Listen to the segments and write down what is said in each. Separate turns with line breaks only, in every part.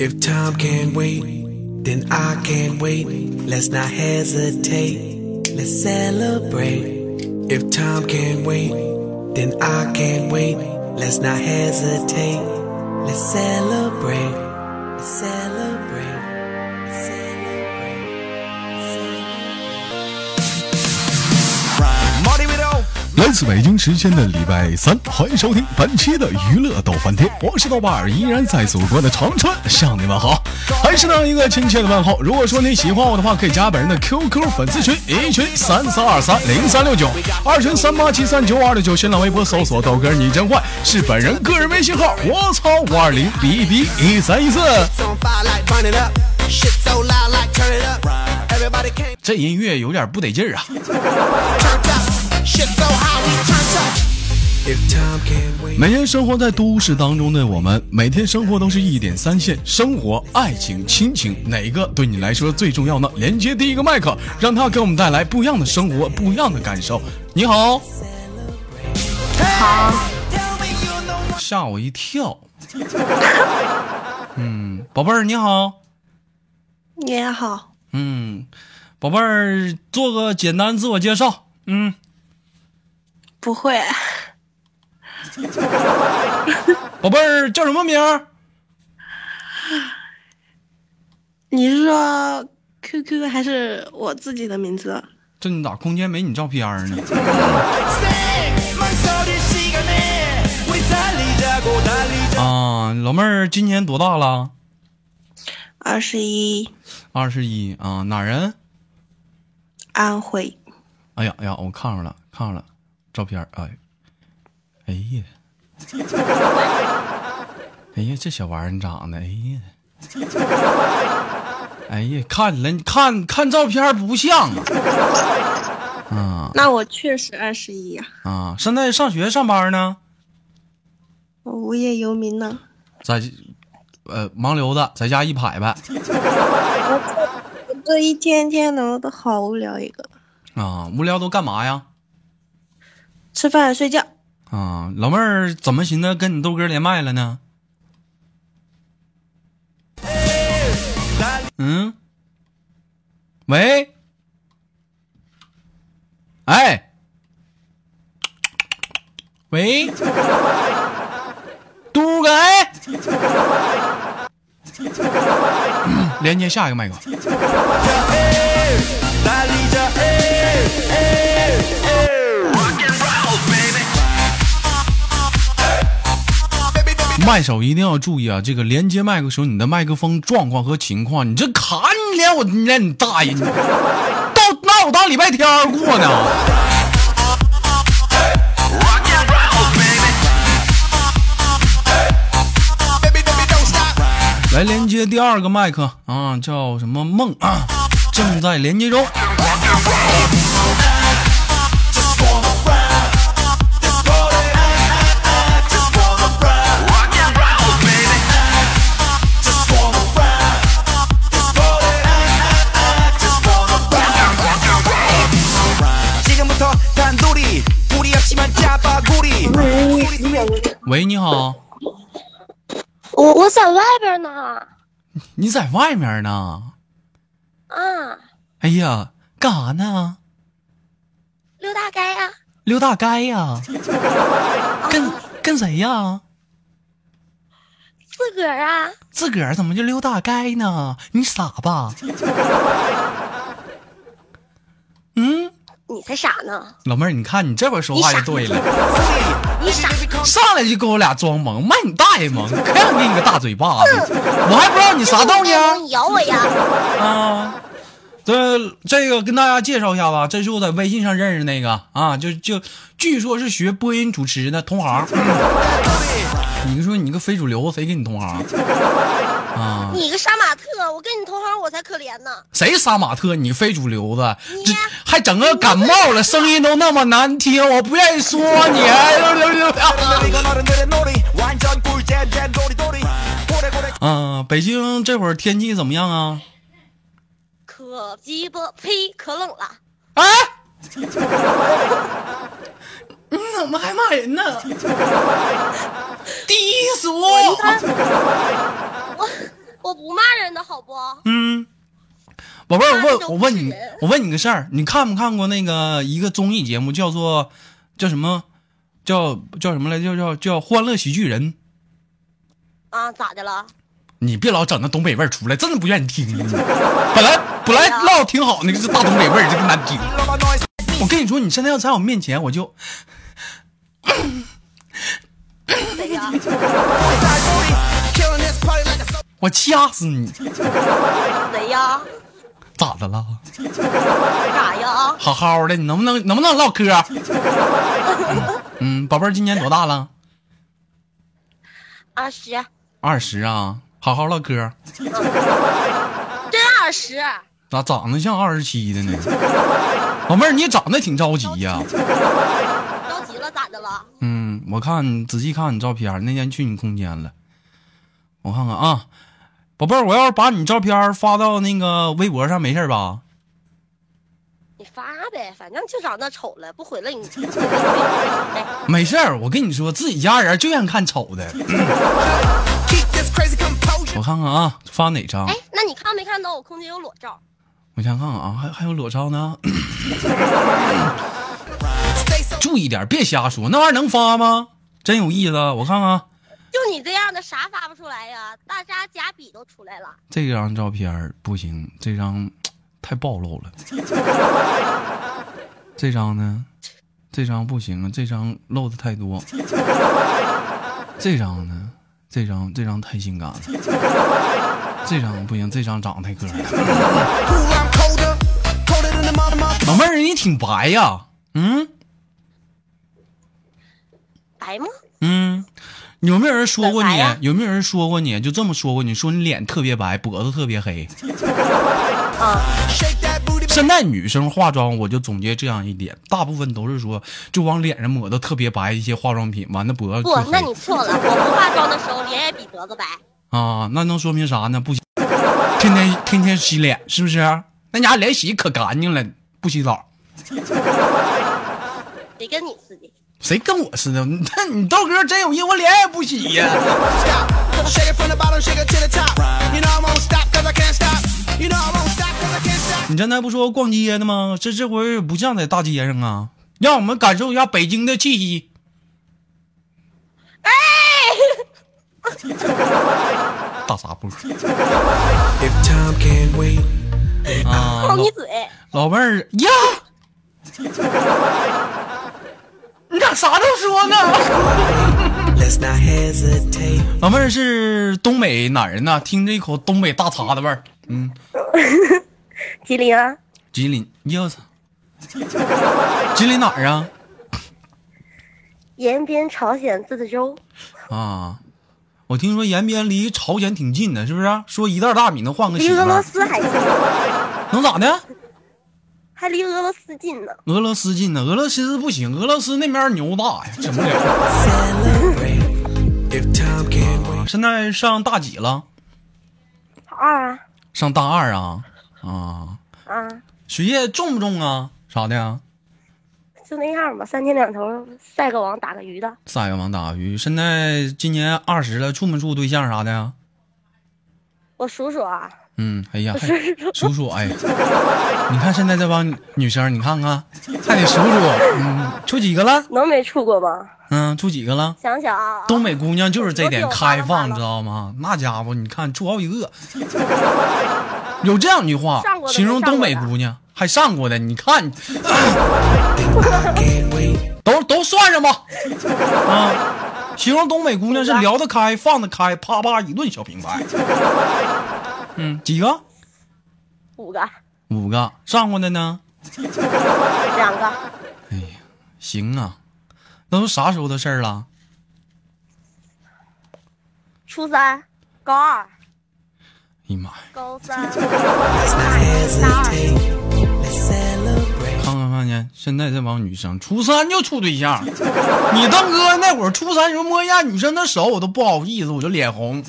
If time can't wait, then I can't wait. Let's not hesitate. Let's celebrate. If time can't wait, then I can't wait. Let's not hesitate. Let's celebrate. Let's celebrate.
自北京时间的礼拜三，欢迎收听本期的娱乐逗翻天，我是豆瓣儿，依然在祖国的长春向你们好，还是那样一个亲切的问候。如果说你喜欢我的话，可以加本人的 QQ 粉丝群，一群三三二三零三六九，二群三八七三九二六九，新浪微博搜索豆哥你真坏，是本人个人微信号，我操五二零 b b 一三一四。这音乐有点不得劲儿啊！每天生活在都市当中的我们，每天生活都是一点三线，生活、爱情、亲情，哪个对你来说最重要呢？连接第一个麦克，让他给我们带来不一样的生活，不一样的感受。你好
know
吓我一跳。嗯，宝贝儿你好，
你也好，
嗯，宝贝儿做个简单自我介绍。嗯，
不会。
宝贝儿叫什么名儿？
你是说 QQ 还是我自己的名字？
这你咋空间没你照片呢？啊，老妹儿今年多大了？
二十一。
二十一啊，哪人？
安徽。
哎呀哎呀，我看着了，看着了。照片儿哎，哎呀，哎呀，这小玩意儿长得，哎呀，哎呀，看了，你看看照片不像啊，啊
那我确实二十一呀，
啊，现在上学上班呢，
我无业游民呢。
在呃忙流子在家一排呗，
我这一天天的都好无聊一个，
啊，无聊都干嘛呀？
吃饭睡觉。
啊，老妹儿怎么寻思跟你豆哥连麦了呢？嗯，喂，哎，喂，嘟哥哎，连接下一个麦克。麦手一定要注意啊！这个连接麦克时候，你的麦克风状况和情况，你这卡你连我你连你大爷！你到那我当礼拜天过呢。来连接第二个麦克啊，叫什么梦啊？正在连接中。
我我在外边呢，
你在外面呢？
啊，
哎呀，干啥呢？
溜大街啊，
溜大街呀？跟跟谁呀？
自个儿啊，
自个儿怎么就溜大街呢？你傻吧？嗯，
你才傻呢，
老妹儿，你看你这会儿说话就对了。
你傻，
上来就跟我俩装萌，卖你大爷萌！可想给你个大嘴巴子，我还不知道你啥道呢
你咬我呀，
啊！这这个跟大家介绍一下吧，这是我在微信上认识那个。啊，就就据说是学播音主持的同行。你说你个非主流，谁跟你同行
你个杀马特，我跟你同行我才可怜呢。
谁杀马特？你非主流子，你还整个感冒了，声音都那么难听，我不愿意说你。啊，北京这会儿天气怎么样啊？
可鸡巴呸，可冷了。
啊！你怎么还骂人呢？低俗。
不骂人的好不？
嗯，宝贝儿，我问我问你我问你个事儿，你看没看过那个一个综艺节目，叫做叫什么？叫叫什么来？叫叫叫《欢乐喜剧人》。
啊，咋的了？
你别老整那东北味儿出来，真的不愿意听。本来本来唠挺好，那个是大东北味儿，这个难听。我跟你说，你现在要在我面前，我就？我掐死你，
谁呀？
咋的了？
咋呀？
好好的，你能不能能不能唠嗑？嗯，宝贝儿今年多大了？
二十，
二十啊，好好唠嗑。
真二十。
咋长得像二十七的呢？老妹儿，你长得挺着急呀、
着急了咋的了？
嗯，我看仔细看你照片，那天去你空间了，我看看啊，宝贝儿，我要是把你照片发到那个微博上，没事吧？
你发呗，反正就长那丑了，不回来你。
没事儿，我跟你说，自己家人就愿意看丑的。我看看啊，发哪张
哎？，那你看没看到我空间有裸照？
我先看看啊，还还有裸照呢。注意点，别瞎说，那玩意儿能发吗？真有意思，我看看
就你这样的啥发不出来呀？大家假笔都出来了。
这张照片不行，这张太暴露了。这张呢？这张不行啊，这张露的太多。这张呢？这张这张太性感了。这张不行，这张长得太个儿了。老妹儿，你挺白呀？嗯
白吗？
嗯，有没有人说过你？有没有人说过你？就这么说过你？说你脸特别白，脖子特别黑。
啊，
现在女生化妆，我就总结这样一点，大部分都是说就往脸上抹的特别白一些化妆品，完了脖子
不那你错了。我不化妆的时候脸也比脖子白。
啊，那能说明啥呢？不洗，天天天天洗脸，是不是？那家脸洗可干净了，不洗澡，
谁跟你似的？
谁跟我似的？你你豆哥真有意，我脸也不洗呀。你刚才不说逛街呢吗？这这回不像在大街上啊，让我们感受一下北京的气息。
哎，
大撒波
If time can't wait,
啊！老
扣你嘴！
老妹儿呀，啥都说呢.老妹儿是东北哪人呢？听着一口东北大碴子味儿。嗯，
吉林啊，
吉林，哟操！吉林哪儿啊？
延边朝鲜自治州。
啊，我听说延边离朝鲜挺近的，是不是？说一袋大米能换个
离俄罗斯还近，
能咋的？
还离俄罗斯近呢。
俄罗斯近呢？俄罗斯不行，俄罗斯那边牛大呀，整不了。现在上大几了？
二啊
上大二啊？啊，
啊，
学业重不重啊？啥的呀？
就那样吧，三天两头晒个网打个鱼的。
晒个网打个鱼。现在今年二十了，处没处对象啥的呀？
我数数啊，
嗯，哎呀，还数数，哎呀，你看现在这帮女生，你看看，还得数数，嗯，处几个了？
能没处过吗？
嗯，处几个了？
想想啊，
东北姑娘就是这点开放，
发了发了
知道吗？那家伙，你看处好几个，有这样一句话形容东北姑娘，还上过的，你看. 都都算上吧，啊，形容东北姑娘是聊得开、放得开，啪啪一顿小平白。嗯，几个？
五个，
五个。上过的呢？
两个，
哎呀，行啊，那都啥时候的事儿了？
初三、高二、
哎呀妈呀，
高三、
看看见，现在这帮女生初三就处对象，你当哥那会儿初三时候摸一下女生的手，我都不好意思，我就脸红。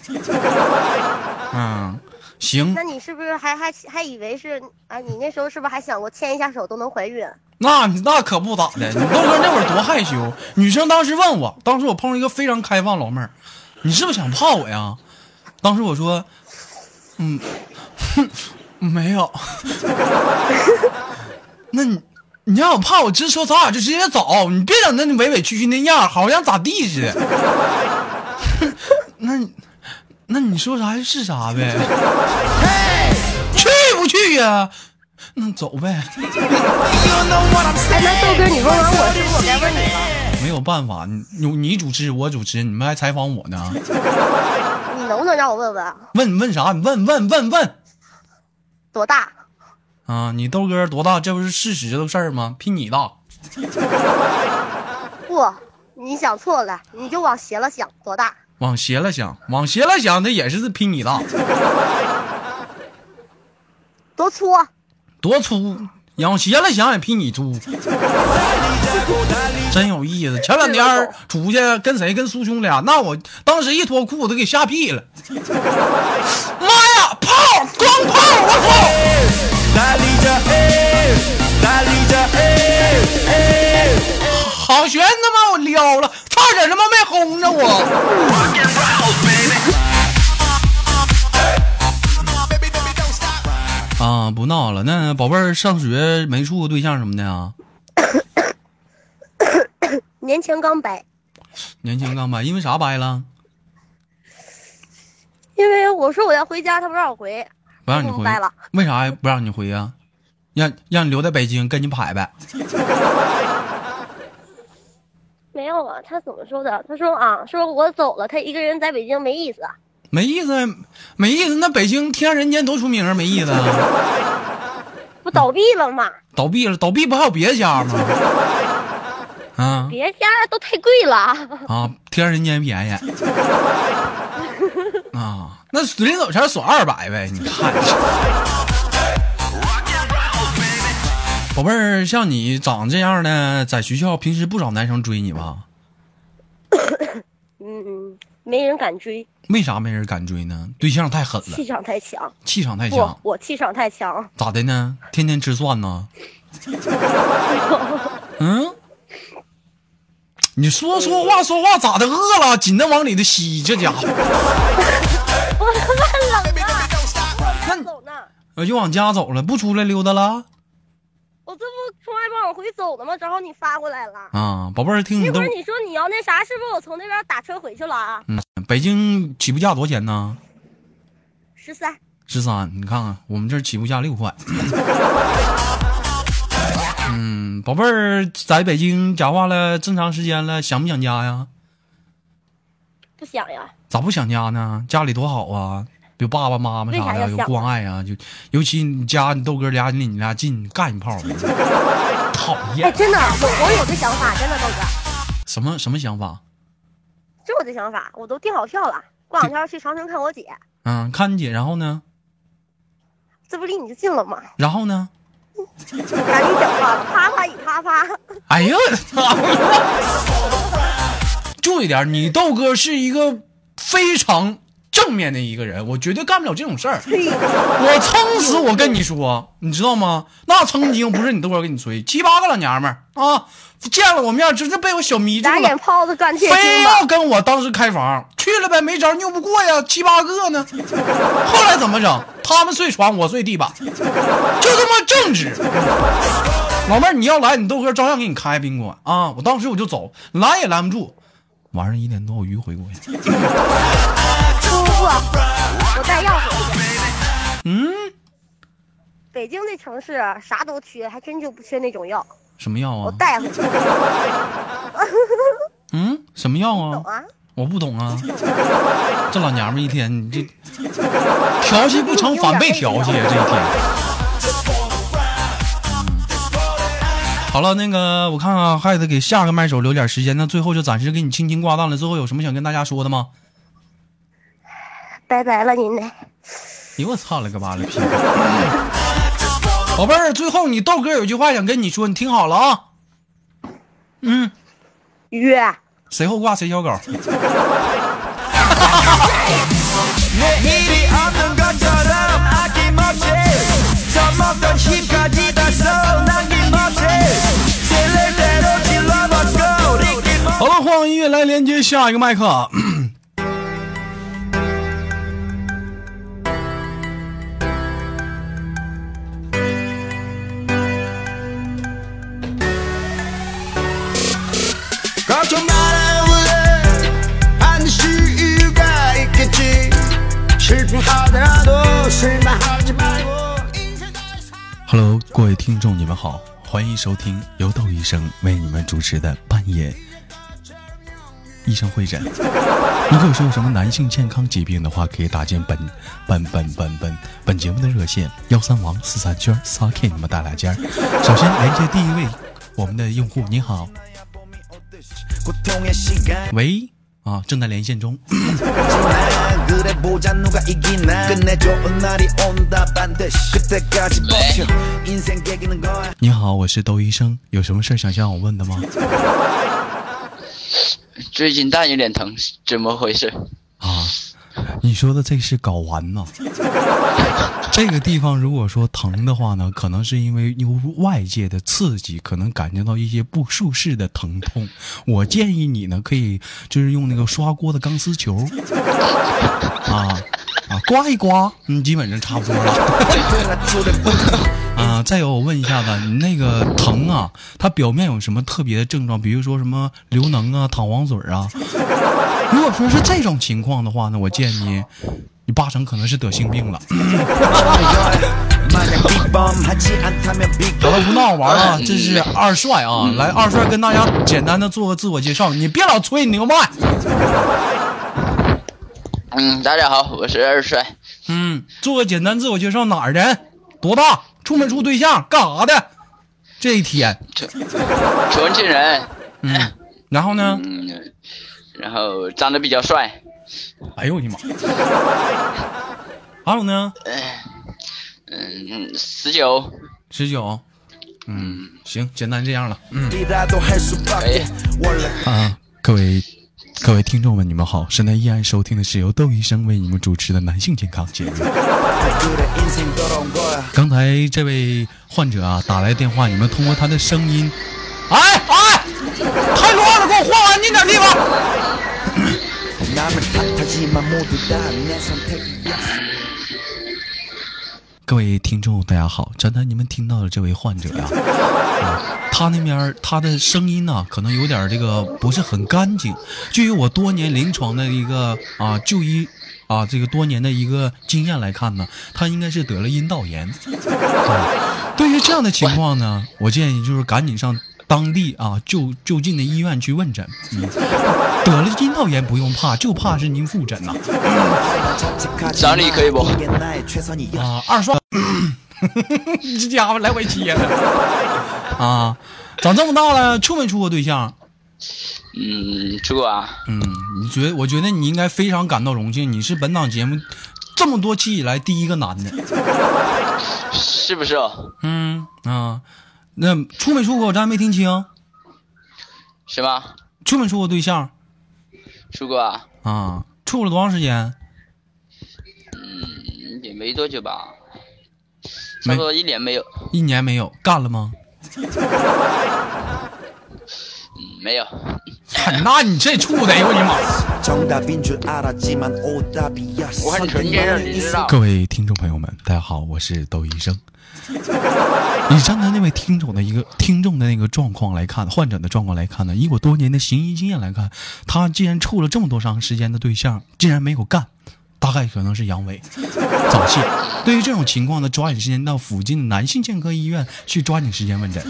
嗯，行
那，你是不是还还还以为是啊？你那时候是不是还想过牵一下手都能怀孕？
那那可不咋的，你豆哥那会儿多害羞。女生当时问我，当时我碰上一个非常开放老妹儿，你是不是想泡我呀？当时我说，嗯，没有。那你你要怕我直说，咱俩就直接走，你别整那委委屈屈那样，好像咋地似的。那你那你说啥就是啥呗？去不去呀？那走呗。
豆哥，你问完我，是不是我该问你了？
没有办法，你你你主持我主持，你们还采访我呢？
你能不能让我问问？
问问啥？你问问问问
多大？
啊！你豆哥多大？这不是事实的事儿吗？比你大。
不，你想错了，你就往斜了想，多大？
往斜了想，往斜了想，那也是比你大，
多粗，
多粗，往斜了想也比你粗，真有意思。前两天出去跟谁？跟苏兄俩，那我当时一脱裤子给吓屁了。妈呀，炮光炮！我操！好悬他妈我撩了。差点他妈没轰着我。啊，不闹了。那宝贝儿上学没处过对象什么的啊？
年前刚掰，
年前刚掰，因为啥掰了？
因为我说我要回家，他不让我回，
不让你回
嗯掰了。
为啥呀？不让你回呀？让让你留在北京跟你拍呗。
没有啊，他怎么说的？他说啊，说我走了，他一个人在北京没意思。
没意思，没意思。那北京天人间多出名，没意思啊。
不倒闭了吗？
倒闭了，倒闭不还有别家吗？啊
别家都太贵了。
啊，天人间便宜 啊。那临走前锁二百呗，你看。宝贝儿，像你长这样的，在学校平时不少男生追你吧？
嗯，没人敢追，
为啥没人敢追呢？对象太狠了，
气场太强。
气场太强，，
我气场太强。
咋的呢？天天吃蒜呢？嗯，你说说话说话咋的？饿了，紧的往里头吸，这家伙。
我冷 了，
那
我走呢。
我就往家走了，不出来溜达了
我这不从外边往回走呢吗？正好你发过来了。
啊！宝贝儿，听你都
一会儿你说你要那啥，是不是我从那边打车回去了啊？
嗯，北京起步价多少钱呢？
十三，
十三，你看看我们这儿起步价六块。嗯，宝贝儿，在北京讲话了这么长时间了，想不想家呀？
不想呀。
咋不想家呢？家里多好啊，有爸爸妈妈啥的，有关爱啊，就尤其你家你豆哥俩离你俩近，干一炮的。讨
哎，
厌，
真的，我我有这想法，真的，豆哥，
什么什么想法？
就我这想法，我都订好票了，过两天去长春看我姐，
嗯，看你姐，然后呢？
这不离你就近了吗？
然后呢？
赶紧讲话了，啪啪一啪啪。
哎呀，我操！注意点，你豆哥是一个非常正面的一个人，我绝对干不了这种事儿。我撑死我跟你说，你知道吗？那曾经不是你豆哥给你吹，七八个老娘们儿啊，见了我面直接被我小迷住了
打眼。泡子干铁
非要，跟我当时开房，去了呗，没招，拗不过呀，七八个呢。后来怎么整？他们睡床，我睡地板，就这么正直。老妹儿，你要来，你豆哥照样给你开宾馆啊！我当时我就走，拦也拦不住。晚上一点多我迂回过去。
我带药回去。
嗯，
北京这城市啥都缺，还真就不缺那种药，
什么药啊
我
啊？
带回去。
嗯，什么药
懂
啊？
啊？
我不懂啊。这老娘们一天，你这调戏不成反被调戏啊！这一天。好了，那个我看看还得给下个麦手留点时间，那最后就暂时给你轻轻挂断了。最后有什么想跟大家说的吗？
拜拜了您嘞。
你我操了个妈的屁！宝贝儿，最后你豆哥有句话想跟你说，你听好了啊。嗯。
约。
谁后挂谁小狗。好了，换音乐来连接下一个麦克。Hello，各位听众，你们好，欢迎收听由窦医生为你们主持的半夜医生会诊。如果说有什么男性健康疾病的话，可以打进本本本本本本节目的热线幺三王四三圈三 K，你们打两间。首先连接第一位我们的用户，你好。喂啊正在连线中。你好我是窦医生有什么事想向我问的吗？
最近蛋有点疼怎么回事？
啊你说的这是睾丸吗 这个地方如果说疼的话呢，可能是因为由外界的刺激，可能感觉到一些不舒适的疼痛。我建议你呢，可以就是用那个刷锅的钢丝球，啊啊刮一刮，嗯，基本上差不多了。啊，再有我问一下子，你那个疼啊，它表面有什么特别的症状？比如说什么流脓啊、淌黄水啊？如果说是这种情况的话呢，我建议你八成可能是得性病了。好了，不闹玩了，这是二帅啊，来，二帅跟大家简单的做个自我介绍，你别老吹牛麦。
嗯，大家好，我是二帅。
嗯，做个简单自我介绍，哪儿人？多大？处没处对象？干啥的？这一天，
重庆人。
嗯，然后呢？
嗯，然后长得比较帅。
哎呦我的妈！还有呢？
嗯，十九，
十九。嗯，行，简单这样了。嗯。
哎、
啊，各位各位听众们，你们好，现在依然收听的是由窦医生为你们主持的男性健康节目。刚才这位患者啊打来电话，你们通过他的声音，哎哎，太乱了，给我换安静点地方。各位听众，大家好，刚才你们听到的这位患者呀、啊他那边他的声音呢、可能有点这个不是很干净。据于我多年临床的一个啊就医啊这个多年的一个经验来看呢，他应该是得了阴道炎。啊对于这样的情况呢，我建议就是赶紧上当地啊就就近的医院去问诊。得了阴道炎不用怕就怕是您复诊呐。
奖励可以不？
啊二刷。这家伙来回接的啊长这么大了处没处过对象？
嗯处过啊。
嗯你觉得我觉得你应该非常感到荣幸你是本档节目这么多期以来第一个男的。
是不是啊
嗯啊。那处没处过？我这还没听清。
什么？
处没处过对象？
处过啊。
啊，处了多长时间？
嗯，也没多久吧。差不多一年没有。
一年没有，干了吗？
没有。
那你这处的，哎呦我的妈！
我，你知道。
各位听众朋友们，大家好，我是窦医生。以刚才那位听众的一个听众的那个状况来看，患者的状况来看呢，以我多年的行医经验来看，他既然处了这么多长时间的对象，竟然没有干，大概可能是阳痿早泄。对于这种情况呢，抓紧时间到附近的男性健科医院去抓紧时间问诊。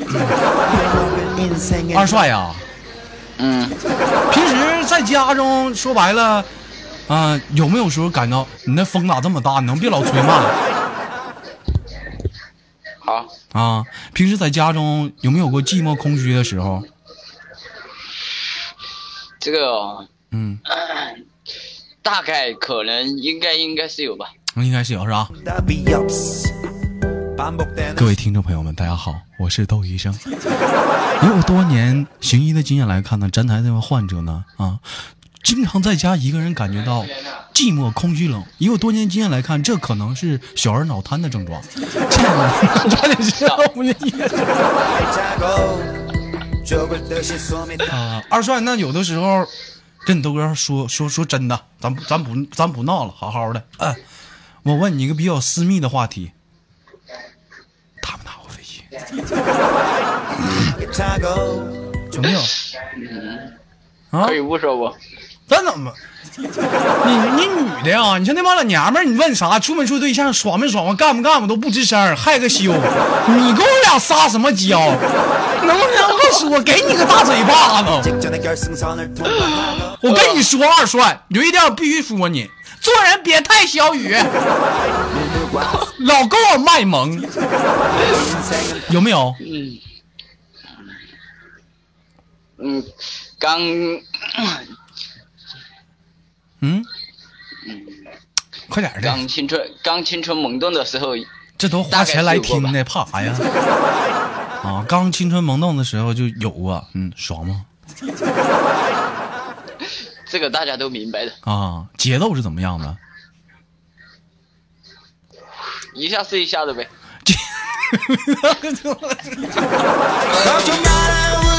二帅呀，
嗯，
平时在家中说白了，啊、有没有时候感到你那风咋这么大？你能别老吹吗？
好。
啊平时在家中有没有过寂寞空虚的时候？
这个
嗯。
大概可能应该应该是有吧。
应该是有是吧？各位听众朋友们大家好我是窦医生。以我多年行医的经验来看呢？站台这位患者呢啊。经常在家一个人感觉到寂寞、空虚、冷。以我多年经验来看，这可能是小儿脑瘫的症状。啊，二帅，那有的时候跟你豆哥说说说真的，咱咱不咱不闹了，好好的。嗯，我问你一个比较私密的话题，打不打过飞机？没有。
可以不说不。
咱怎么？你你女的呀？你像那帮老娘们儿，你问啥？处没处对象？爽没爽？干不干？我都不吱声，害个羞。你跟我俩撒什么娇？能不能不说？给你个大嘴巴子！我跟你说，二帅，有一点我必须说你，做人别太小雨，老跟我卖萌，有没有？
嗯。嗯，刚
嗯，快点儿的，
刚青春刚青春萌动的时候，
这都花钱来听的，怕啥呀？啊，刚青春萌动的时候就有啊，嗯，爽吗？
这个大家都明白的。
啊，节奏是怎么样的？
一下是一下的呗。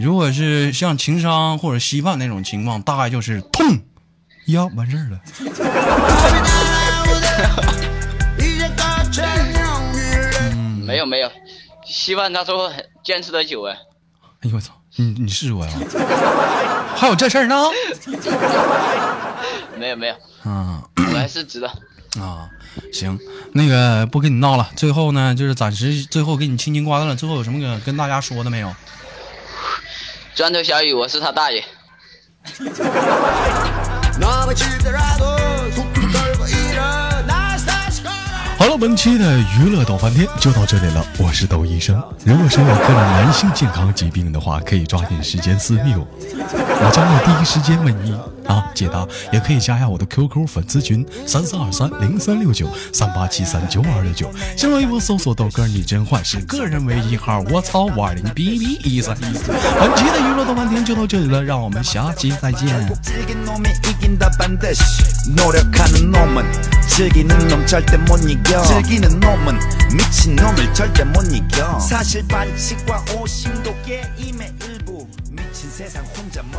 如果是像情商或者稀饭那种情况，大概就是痛，呀，完事儿了。
没有没有，稀饭他说坚持得久哎。
哎呦我操，你你试过呀？还有这事儿呢？
没 有没有，
嗯，
我还是知道。
啊，行，那个不跟你闹了。最后呢，就是暂时最后给你清清关断了。最后有什么跟跟大家说的没有？
砖头小雨，我是他大爷。
本期的娱乐逗翻天就到这里了。我是窦医生。如果说有个人男性健康疾病的话，可以抓紧时间私密我，我将会第一时间为你啊解答。也可以加下我的 QQ 粉丝群三三二三零三六九三八七三九二六九，新浪微博搜索豆哥你真坏是个人唯一号。我操五二零 B B 一三一。本期的娱乐逗翻天就到这里了，让我们下期再见。
즐기는 놈은 미친놈을 절대 못 이겨. 사실 반칙과 오심도 게임의 일부. 미친 세상 혼자 멀